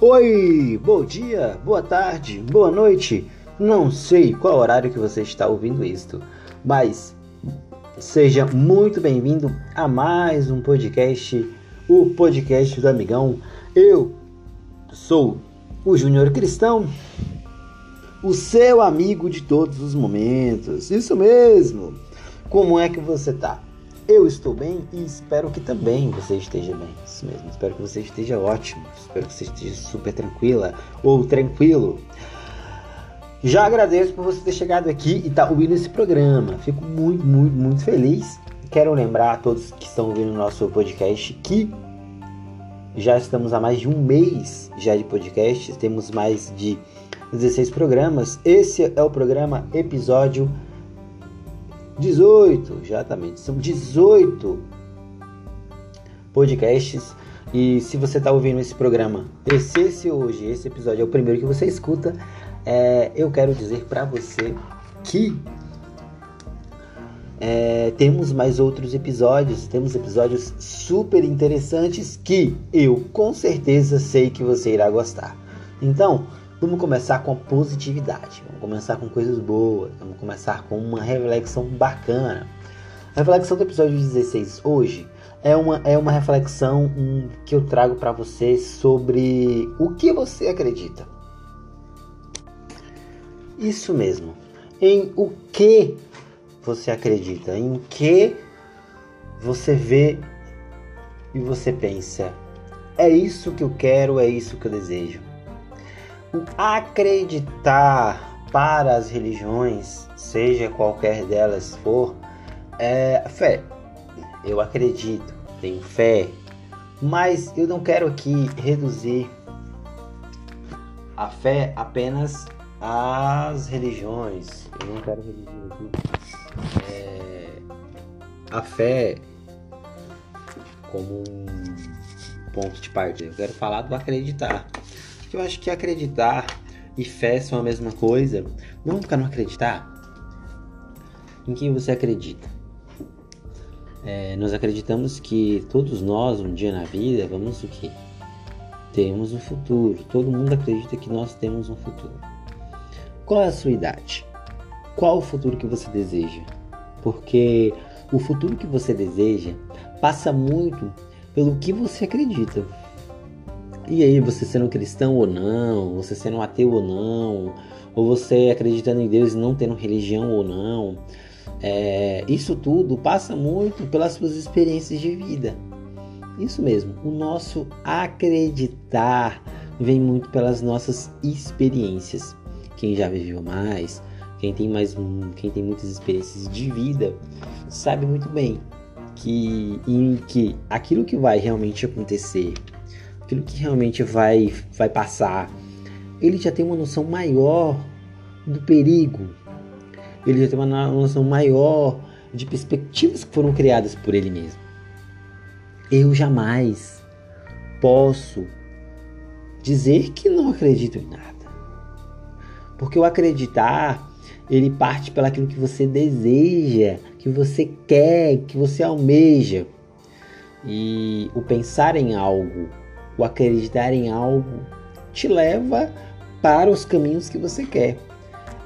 Oi, bom dia, boa tarde, boa noite. Não sei qual horário que você está ouvindo isto, mas seja muito bem-vindo a mais um podcast, o podcast do Amigão. Eu sou o Júnior Cristão, o seu amigo de todos os momentos. Isso mesmo. Como é que você tá? Eu estou bem e espero que também você esteja bem. Isso mesmo. Espero que você esteja ótimo. Espero que você esteja super tranquila ou tranquilo. Já agradeço por você ter chegado aqui e estar tá ouvindo esse programa. Fico muito, muito, muito feliz. Quero lembrar a todos que estão ouvindo o nosso podcast que já estamos há mais de um mês já de podcast. Temos mais de 16 programas. Esse é o programa episódio 18, exatamente. São 18 podcasts. E se você está ouvindo esse programa, esse, esse hoje, esse episódio é o primeiro que você escuta, é, eu quero dizer para você que é, temos mais outros episódios, temos episódios super interessantes que eu com certeza sei que você irá gostar. Então, Vamos começar com positividade, vamos começar com coisas boas, vamos começar com uma reflexão bacana. A reflexão do episódio 16 hoje é uma, é uma reflexão um, que eu trago para você sobre o que você acredita. Isso mesmo. Em o que você acredita, em que você vê e você pensa. É isso que eu quero, é isso que eu desejo. Acreditar para as religiões, seja qualquer delas for, é fé. Eu acredito, tenho fé, mas eu não quero aqui reduzir a fé apenas às religiões. Eu não quero reduzir aqui é, a fé como um ponto de partida. Eu quero falar do acreditar. Porque eu acho que acreditar e fé são a mesma coisa. Vamos ficar no acreditar? Em quem você acredita? É, nós acreditamos que todos nós, um dia na vida, vamos o quê? Temos um futuro. Todo mundo acredita que nós temos um futuro. Qual é a sua idade? Qual o futuro que você deseja? Porque o futuro que você deseja passa muito pelo que você acredita. E aí, você sendo cristão ou não, você sendo ateu ou não, ou você acreditando em Deus e não tendo religião ou não, é, isso tudo passa muito pelas suas experiências de vida. Isso mesmo, o nosso acreditar vem muito pelas nossas experiências. Quem já viveu mais, quem tem mais, quem tem muitas experiências de vida, sabe muito bem que que aquilo que vai realmente acontecer aquilo que realmente vai, vai passar, ele já tem uma noção maior do perigo, ele já tem uma noção maior de perspectivas que foram criadas por ele mesmo. Eu jamais posso dizer que não acredito em nada. Porque o acreditar, ele parte pelaquilo que você deseja, que você quer, que você almeja. E o pensar em algo o acreditar em algo te leva para os caminhos que você quer.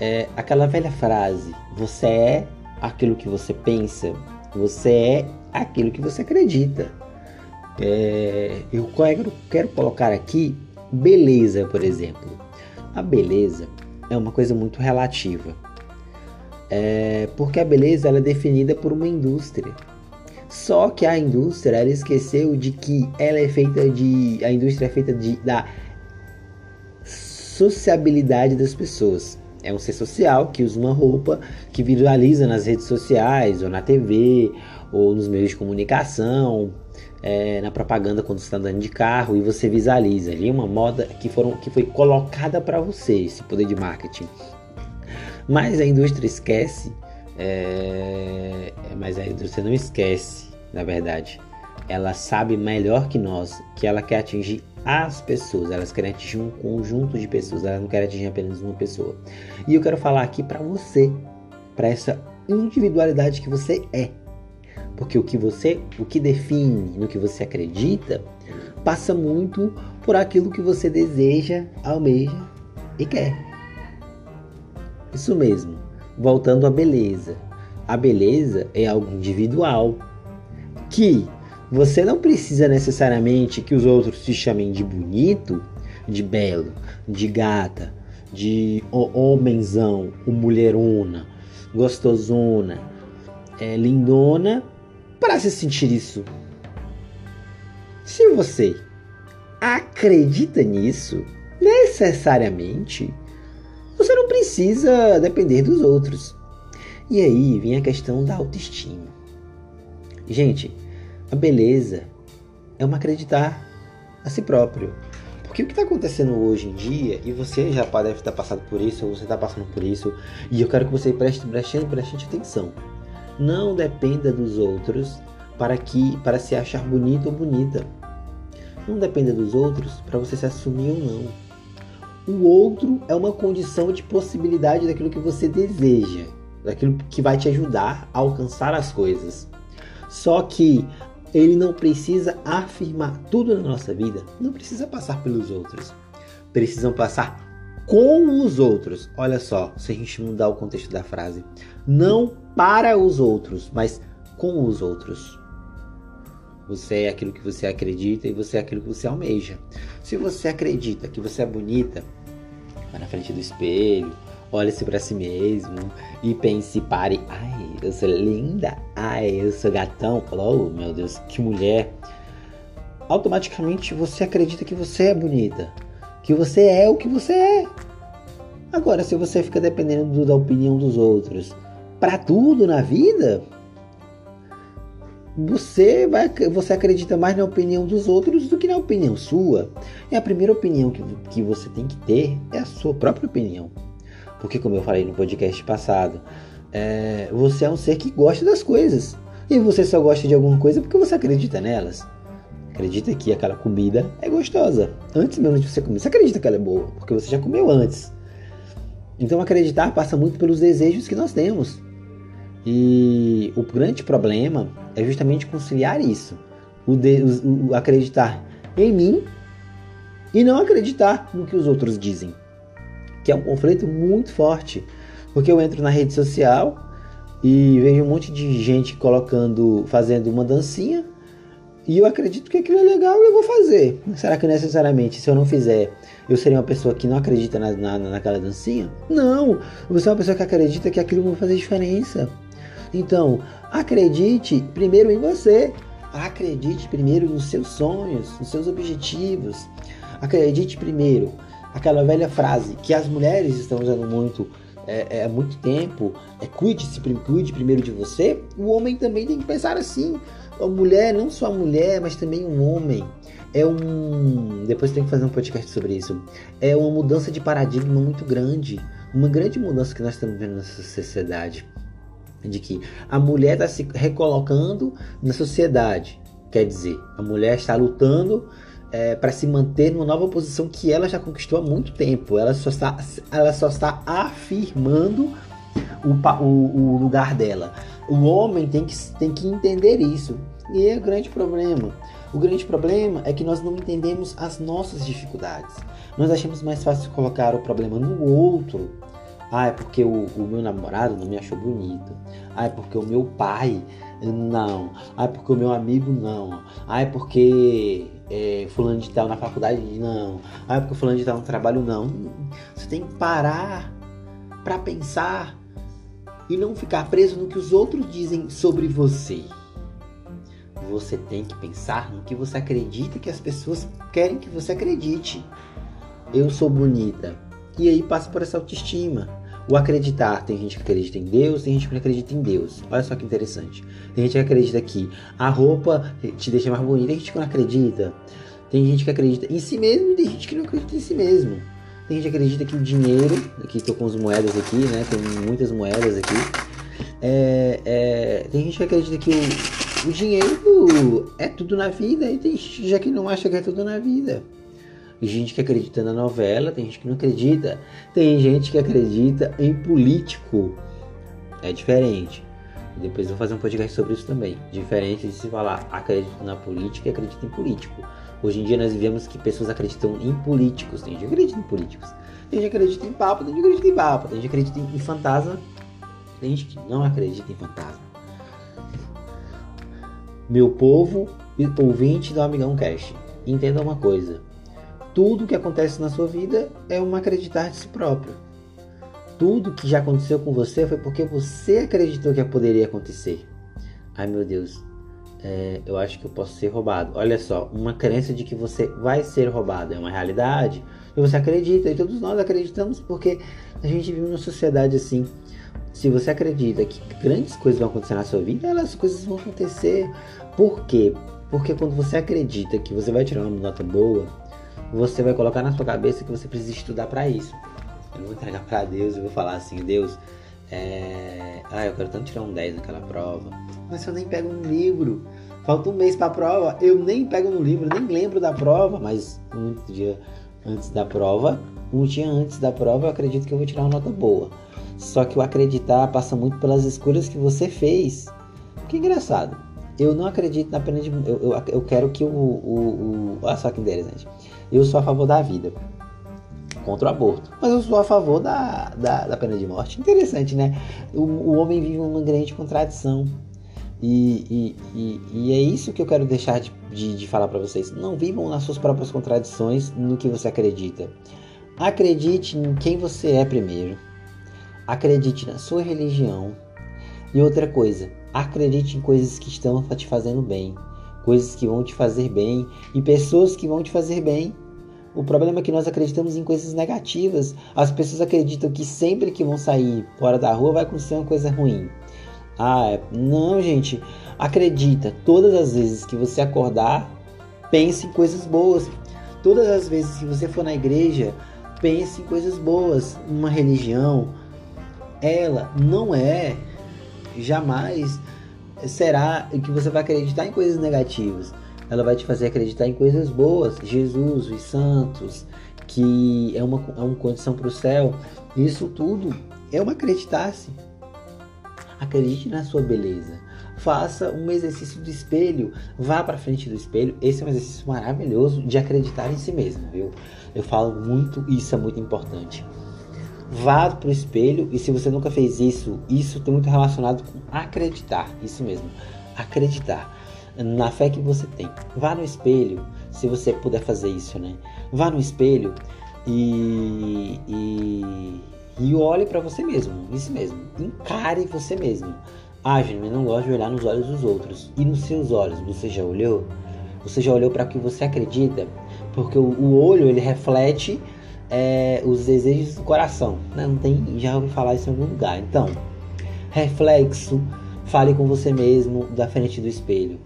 É aquela velha frase: você é aquilo que você pensa, você é aquilo que você acredita. É, eu quero, quero colocar aqui beleza, por exemplo. A beleza é uma coisa muito relativa, é, porque a beleza é definida por uma indústria. Só que a indústria ela esqueceu de que ela é feita de. A indústria é feita de, da sociabilidade das pessoas. É um ser social que usa uma roupa que viraliza nas redes sociais, ou na TV, ou nos meios de comunicação, é, na propaganda quando você está andando de carro e você visualiza ali uma moda que, foram, que foi colocada para você, esse poder de marketing. Mas a indústria esquece é, mas a indústria não esquece, na verdade. Ela sabe melhor que nós que ela quer atingir as pessoas, elas querem atingir um conjunto de pessoas, elas não querem atingir apenas uma pessoa. E eu quero falar aqui para você, para essa individualidade que você é. Porque o que você, o que define, no que você acredita, passa muito por aquilo que você deseja, almeja e quer. Isso mesmo. Voltando à beleza. A beleza é algo individual que você não precisa necessariamente que os outros te chamem de bonito, de belo, de gata, de homenzão, mulherona, gostosona, é, lindona, para se sentir isso. Se você acredita nisso, necessariamente, você não precisa depender dos outros. E aí vem a questão da autoestima. Gente, a beleza é uma acreditar a si próprio. Porque o que está acontecendo hoje em dia, e você já deve estar passando por isso, ou você está passando por isso, e eu quero que você preste bastante, bastante atenção. Não dependa dos outros para que para se achar bonito ou bonita. Não dependa dos outros para você se assumir ou não. O outro é uma condição de possibilidade daquilo que você deseja, daquilo que vai te ajudar a alcançar as coisas. Só que ele não precisa afirmar tudo na nossa vida, não precisa passar pelos outros. Precisam passar com os outros. Olha só, se a gente mudar o contexto da frase, não para os outros, mas com os outros. Você é aquilo que você acredita e você é aquilo que você almeja. Se você acredita que você é bonita, vá na frente do espelho, olhe-se para si mesmo e pense, pare, ai, eu sou linda, ai, eu sou gatão, oh meu Deus, que mulher. Automaticamente você acredita que você é bonita, que você é o que você é. Agora, se você fica dependendo da opinião dos outros para tudo na vida, você vai você acredita mais na opinião dos outros do que na opinião sua. E a primeira opinião que, que você tem que ter é a sua própria opinião. Porque como eu falei no podcast passado, é, você é um ser que gosta das coisas. E você só gosta de alguma coisa porque você acredita nelas. Acredita que aquela comida é gostosa. Antes mesmo de você comer, você acredita que ela é boa, porque você já comeu antes. Então acreditar passa muito pelos desejos que nós temos. E o grande problema é justamente conciliar isso. O, de, o, o acreditar em mim e não acreditar no que os outros dizem. Que é um conflito muito forte. Porque eu entro na rede social e vejo um monte de gente colocando, fazendo uma dancinha e eu acredito que aquilo é legal e eu vou fazer. Será que necessariamente, se eu não fizer, eu seria uma pessoa que não acredita na, na, naquela dancinha? Não! Você é uma pessoa que acredita que aquilo vai fazer diferença. Então, acredite primeiro em você. Acredite primeiro nos seus sonhos, nos seus objetivos. Acredite primeiro. Aquela velha frase que as mulheres estão usando muito é, é, há muito tempo, é cuide-se, cuide primeiro de você. O homem também tem que pensar assim. A mulher, não só a mulher, mas também um homem. É um. Depois tem que fazer um podcast sobre isso. É uma mudança de paradigma muito grande. Uma grande mudança que nós estamos vendo nessa sociedade de que a mulher está se recolocando na sociedade. Quer dizer, a mulher está lutando é, para se manter numa nova posição que ela já conquistou há muito tempo. Ela só está, ela só está afirmando o, o, o lugar dela. O homem tem que, tem que entender isso. E é o grande problema. O grande problema é que nós não entendemos as nossas dificuldades. Nós achamos mais fácil colocar o problema no outro ah, é porque o, o, meu namorado não me achou bonito. Ah, é porque o meu pai não. Ah, é porque o meu amigo não. Ah, é porque é, fulano de tal na faculdade não. Ah, é porque fulano de tal no trabalho não. Você tem que parar para pensar e não ficar preso no que os outros dizem sobre você. Você tem que pensar no que você acredita que as pessoas querem que você acredite. Eu sou bonita. E aí passa por essa autoestima. O acreditar, tem gente que acredita em Deus, tem gente que não acredita em Deus. Olha só que interessante. Tem gente que acredita que a roupa te deixa mais bonita, tem gente que não acredita. Tem gente que acredita em si mesmo e tem gente que não acredita em si mesmo. Tem gente que acredita que o dinheiro, aqui estou com as moedas aqui, né? Tem muitas moedas aqui. É, é, tem gente que acredita que o, o dinheiro é tudo na vida e tem gente já que não acha que é tudo na vida. Gente que acredita na novela, tem gente que não acredita. Tem gente que acredita em político. É diferente. Depois vou fazer um podcast sobre isso também. Diferente de se falar acredito na política e acredito em político. Hoje em dia nós vivemos que pessoas acreditam em políticos. Tem gente que acredita em políticos. Tem gente que acredita em papo, tem gente que acredita em papo, tem gente que acredita em fantasma. Tem gente que não acredita em fantasma. Meu povo ouvinte do Amigão Cash, entenda uma coisa. Tudo que acontece na sua vida é um acreditar de si próprio. Tudo que já aconteceu com você foi porque você acreditou que poderia acontecer. Ai meu Deus, é, eu acho que eu posso ser roubado. Olha só, uma crença de que você vai ser roubado é uma realidade. E você acredita, e todos nós acreditamos porque a gente vive numa sociedade assim. Se você acredita que grandes coisas vão acontecer na sua vida, elas coisas vão acontecer. Por quê? Porque quando você acredita que você vai tirar uma nota boa, você vai colocar na sua cabeça que você precisa estudar para isso. Eu vou entregar para Deus e vou falar assim, Deus, é... ah, eu quero tanto tirar um 10 naquela prova. Mas eu nem pego um livro, falta um mês para a prova, eu nem pego no livro, nem lembro da prova, mas um dia antes da prova, um dia antes da prova, eu acredito que eu vou tirar uma nota boa. Só que o acreditar passa muito pelas escolhas que você fez. Que engraçado. Eu não acredito na pena de. Eu, eu, eu quero que o, o, o. Olha só que interessante. Eu sou a favor da vida. Contra o aborto. Mas eu sou a favor da, da, da pena de morte. Interessante, né? O, o homem vive uma grande contradição. E, e, e, e, é isso que eu quero deixar de, de, de falar para vocês. Não vivam nas suas próprias contradições no que você acredita. Acredite em quem você é primeiro. Acredite na sua religião. E outra coisa, Acredite em coisas que estão te fazendo bem, coisas que vão te fazer bem e pessoas que vão te fazer bem. O problema é que nós acreditamos em coisas negativas. As pessoas acreditam que sempre que vão sair fora da rua vai acontecer uma coisa ruim. Ah, é, não, gente. Acredita, todas as vezes que você acordar, pense em coisas boas. Todas as vezes que você for na igreja, pense em coisas boas. Uma religião, ela não é jamais será que você vai acreditar em coisas negativas. Ela vai te fazer acreditar em coisas boas. Jesus, os santos, que é uma, é uma condição para o céu. Isso tudo é uma acreditar-se. Acredite na sua beleza. Faça um exercício do espelho. Vá para frente do espelho. Esse é um exercício maravilhoso de acreditar em si mesmo, viu? Eu falo muito, isso é muito importante. Vá para o espelho e se você nunca fez isso, isso tem muito relacionado com acreditar, isso mesmo, acreditar na fé que você tem. Vá no espelho, se você puder fazer isso, né? Vá no espelho e, e, e olhe para você mesmo, isso mesmo. Encare você mesmo. Ah, eu não gosto de olhar nos olhos dos outros. E nos seus olhos, você já olhou? Você já olhou para o que você acredita? Porque o olho ele reflete é, os desejos do coração. Né? Não tem, já ouvi falar isso em algum lugar. Então, reflexo, fale com você mesmo da frente do espelho.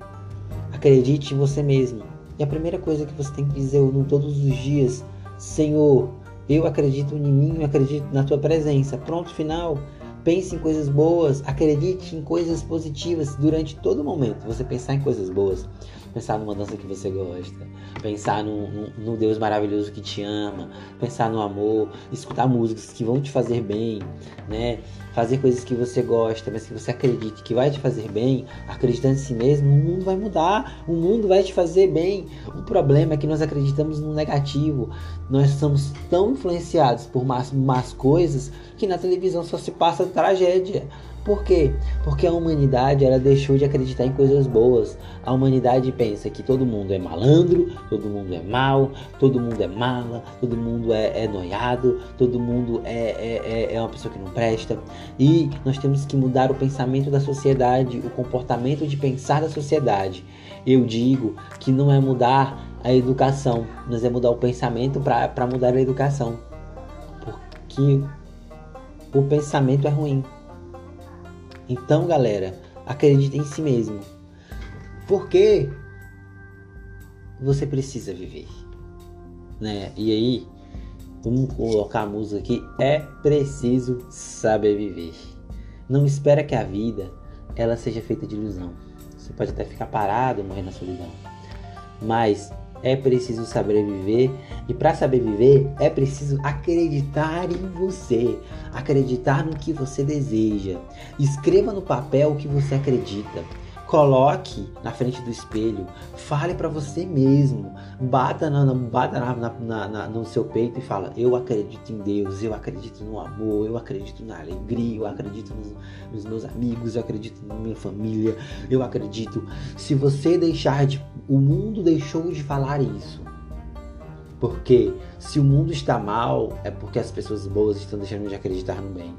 Acredite em você mesmo. E a primeira coisa que você tem que dizer todos os dias, Senhor, eu acredito em mim, eu acredito na tua presença. Pronto, final. Pense em coisas boas, acredite em coisas positivas durante todo o momento. Você pensar em coisas boas, pensar numa dança que você gosta, pensar no, no, no, Deus maravilhoso que te ama, pensar no amor, escutar músicas que vão te fazer bem, né? Fazer coisas que você gosta, mas que você acredite que vai te fazer bem, acreditando em si mesmo, o mundo vai mudar, o mundo vai te fazer bem. O problema é que nós acreditamos no negativo, nós somos tão influenciados por más, más coisas que na televisão só se passa tragédia. Por quê? Porque a humanidade ela deixou de acreditar em coisas boas. A humanidade pensa que todo mundo é malandro, todo mundo é mal, todo mundo é mala, todo mundo é, é noiado, todo mundo é, é, é, é uma pessoa que não presta. E nós temos que mudar o pensamento da sociedade, o comportamento de pensar da sociedade. Eu digo que não é mudar a educação, mas é mudar o pensamento para mudar a educação. Porque o pensamento é ruim. Então, galera, acredite em si mesmo. Porque você precisa viver. Né? E aí, vamos colocar a música aqui. É preciso saber viver. Não espera que a vida ela seja feita de ilusão. Você pode até ficar parado, morrer na solidão. Mas é preciso saber viver e para saber viver é preciso acreditar em você, acreditar no que você deseja. Escreva no papel o que você acredita. Coloque na frente do espelho, fale para você mesmo, bata, na, bata na, na, na, no seu peito e fala: Eu acredito em Deus, eu acredito no amor, eu acredito na alegria, eu acredito nos, nos meus amigos, eu acredito na minha família, eu acredito. Se você deixar de. O mundo deixou de falar isso. Porque se o mundo está mal, é porque as pessoas boas estão deixando de acreditar no bem.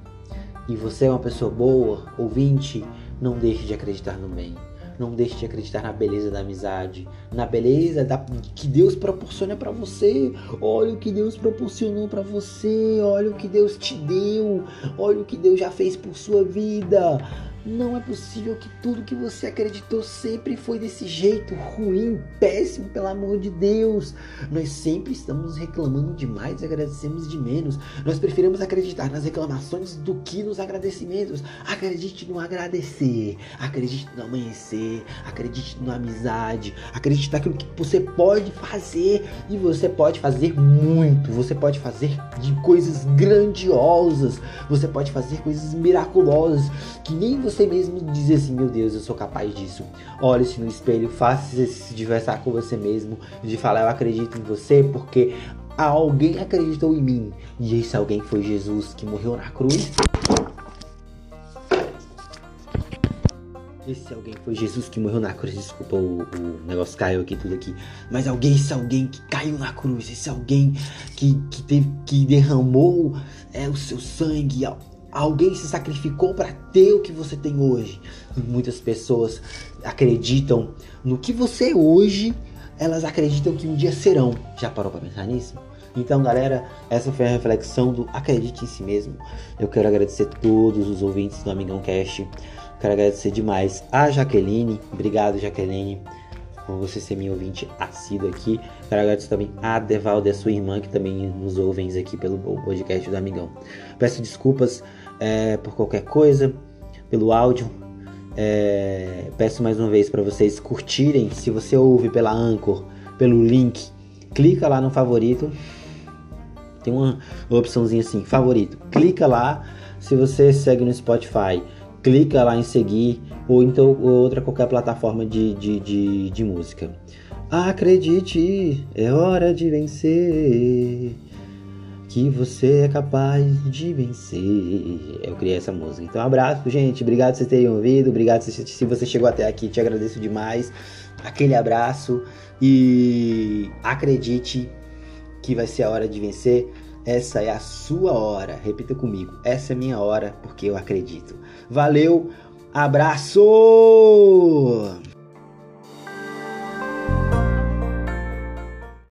E você é uma pessoa boa, ouvinte, não deixe de acreditar no bem. Não deixe de acreditar na beleza da amizade, na beleza da, que Deus proporciona para você. Olha o que Deus proporcionou para você, olha o que Deus te deu, olha o que Deus já fez por sua vida. Não é possível que tudo que você acreditou sempre foi desse jeito ruim, péssimo, pelo amor de Deus. Nós sempre estamos reclamando demais e agradecemos de menos. Nós preferimos acreditar nas reclamações do que nos agradecimentos. Acredite no agradecer, acredite no amanhecer, acredite na amizade, acredite naquilo que você pode fazer e você pode fazer muito. Você pode fazer de coisas grandiosas, você pode fazer coisas miraculosas que nem você você mesmo dizer assim, meu Deus, eu sou capaz disso. Olhe-se no espelho, faça se diversar com você mesmo, de falar eu acredito em você, porque alguém acreditou em mim. E esse alguém foi Jesus que morreu na cruz. Esse alguém foi Jesus que morreu na cruz. Desculpa, o, o, negócio caiu aqui, tudo aqui. Mas alguém, esse alguém que caiu na cruz, esse alguém que, que, teve, que derramou é, o seu sangue Alguém se sacrificou para ter o que você tem hoje. Muitas pessoas acreditam no que você é hoje, elas acreditam que um dia serão. Já parou para pensar nisso? Então, galera, essa foi a reflexão do Acredite em Si Mesmo. Eu quero agradecer todos os ouvintes do Amigão Cast. Quero agradecer demais a Jaqueline. Obrigado, Jaqueline por você ser minha ouvinte assíduo aqui. Quero agradecer também a Devalde, a sua irmã, que também nos ouvem aqui pelo podcast do Amigão. Peço desculpas é, por qualquer coisa, pelo áudio. É, peço mais uma vez para vocês curtirem. Se você ouve pela Anchor, pelo link, clica lá no favorito. Tem uma opçãozinha assim, favorito. Clica lá. Se você segue no Spotify, clica lá em seguir ou então outra qualquer plataforma de, de, de, de música. Acredite, é hora de vencer. Que você é capaz de vencer. Eu criei essa música. Então, um abraço, gente. Obrigado por vocês terem ouvido. Obrigado se, você chegou até aqui. Te agradeço demais. Aquele abraço. E acredite que vai ser a hora de vencer. Essa é a sua hora. Repita comigo. Essa é a minha hora porque eu acredito. Valeu. Abraço!